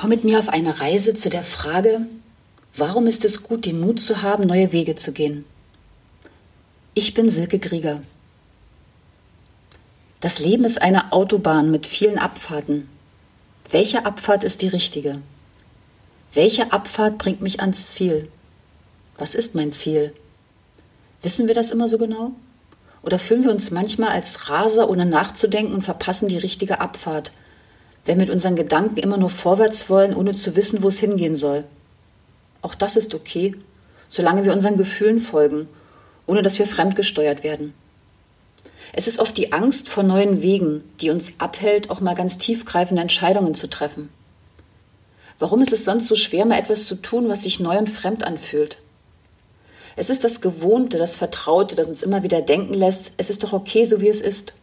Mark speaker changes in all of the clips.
Speaker 1: Komm mit mir auf eine Reise zu der Frage, warum ist es gut, den Mut zu haben, neue Wege zu gehen? Ich bin Silke Grieger. Das Leben ist eine Autobahn mit vielen Abfahrten. Welche Abfahrt ist die richtige? Welche Abfahrt bringt mich ans Ziel? Was ist mein Ziel? Wissen wir das immer so genau? Oder fühlen wir uns manchmal als Raser, ohne nachzudenken und verpassen die richtige Abfahrt, wenn wir mit unseren Gedanken immer nur vorwärts wollen, ohne zu wissen, wo es hingehen soll? Auch das ist okay, solange wir unseren Gefühlen folgen, ohne dass wir fremdgesteuert werden. Es ist oft die Angst vor neuen Wegen, die uns abhält, auch mal ganz tiefgreifende Entscheidungen zu treffen. Warum ist es sonst so schwer, mal etwas zu tun, was sich neu und fremd anfühlt? Es ist das Gewohnte, das Vertraute, das uns immer wieder denken lässt, es ist doch okay, so wie es ist.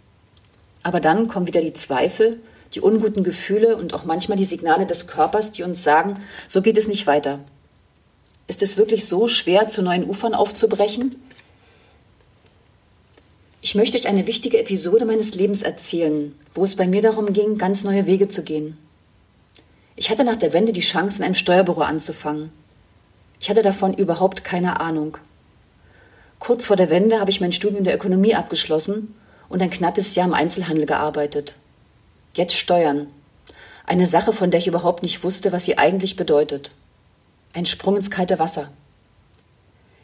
Speaker 1: Aber dann kommen wieder die Zweifel, die unguten Gefühle und auch manchmal die Signale des Körpers, die uns sagen, so geht es nicht weiter. Ist es wirklich so schwer, zu neuen Ufern aufzubrechen? Ich möchte euch eine wichtige Episode meines Lebens erzählen, wo es bei mir darum ging, ganz neue Wege zu gehen. Ich hatte nach der Wende die Chance, in einem Steuerbüro anzufangen. Ich hatte davon überhaupt keine Ahnung. Kurz vor der Wende habe ich mein Studium der Ökonomie abgeschlossen und ein knappes Jahr im Einzelhandel gearbeitet. Jetzt Steuern. Eine Sache, von der ich überhaupt nicht wusste, was sie eigentlich bedeutet. Ein Sprung ins kalte Wasser.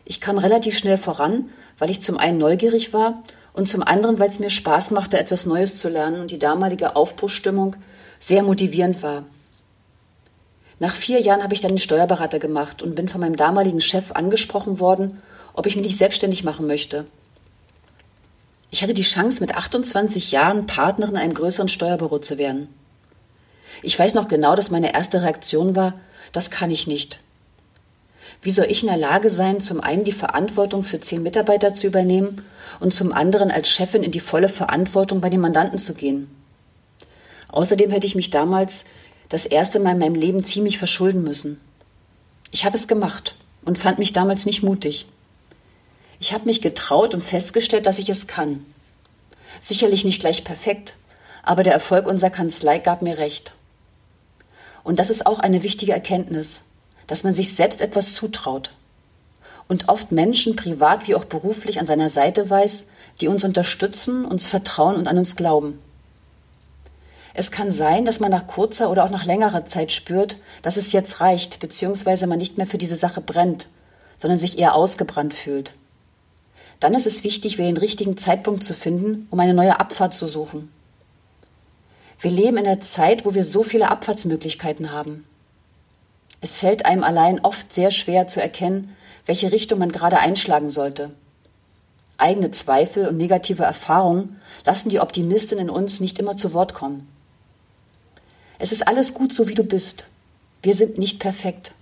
Speaker 1: Ich kam relativ schnell voran, weil ich zum einen neugierig war und zum anderen, weil es mir Spaß machte, etwas Neues zu lernen und die damalige Aufbruchsstimmung sehr motivierend war. Nach vier Jahren habe ich dann den Steuerberater gemacht und bin von meinem damaligen Chef angesprochen worden, ob ich mich nicht selbstständig machen möchte. Ich hatte die Chance, mit 28 Jahren Partnerin in einem größeren Steuerbüro zu werden. Ich weiß noch genau, dass meine erste Reaktion war, das kann ich nicht. Wie soll ich in der Lage sein, zum einen die Verantwortung für zehn Mitarbeiter zu übernehmen und zum anderen als Chefin in die volle Verantwortung bei den Mandanten zu gehen? Außerdem hätte ich mich damals das erste Mal in meinem Leben ziemlich verschulden müssen. Ich habe es gemacht und fand mich damals nicht mutig. Ich habe mich getraut und festgestellt, dass ich es kann. Sicherlich nicht gleich perfekt, aber der Erfolg unserer Kanzlei gab mir recht. Und das ist auch eine wichtige Erkenntnis dass man sich selbst etwas zutraut und oft Menschen privat wie auch beruflich an seiner Seite weiß, die uns unterstützen, uns vertrauen und an uns glauben. Es kann sein, dass man nach kurzer oder auch nach längerer Zeit spürt, dass es jetzt reicht, beziehungsweise man nicht mehr für diese Sache brennt, sondern sich eher ausgebrannt fühlt. Dann ist es wichtig, den richtigen Zeitpunkt zu finden, um eine neue Abfahrt zu suchen. Wir leben in einer Zeit, wo wir so viele Abfahrtsmöglichkeiten haben. Es fällt einem allein oft sehr schwer zu erkennen, welche Richtung man gerade einschlagen sollte. Eigene Zweifel und negative Erfahrungen lassen die Optimistin in uns nicht immer zu Wort kommen. Es ist alles gut so, wie du bist. Wir sind nicht perfekt.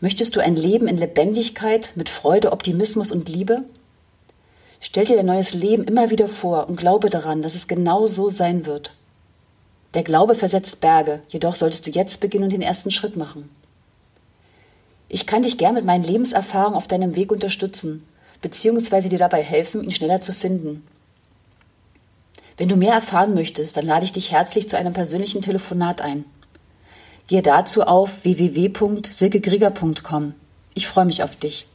Speaker 1: Möchtest du ein Leben in Lebendigkeit, mit Freude, Optimismus und Liebe? Stell dir dein neues Leben immer wieder vor und glaube daran, dass es genau so sein wird. Der Glaube versetzt Berge, jedoch solltest du jetzt beginnen und den ersten Schritt machen. Ich kann dich gern mit meinen Lebenserfahrungen auf deinem Weg unterstützen, beziehungsweise dir dabei helfen, ihn schneller zu finden. Wenn du mehr erfahren möchtest, dann lade ich dich herzlich zu einem persönlichen Telefonat ein. Gehe dazu auf www.silkegrieger.com. Ich freue mich auf dich.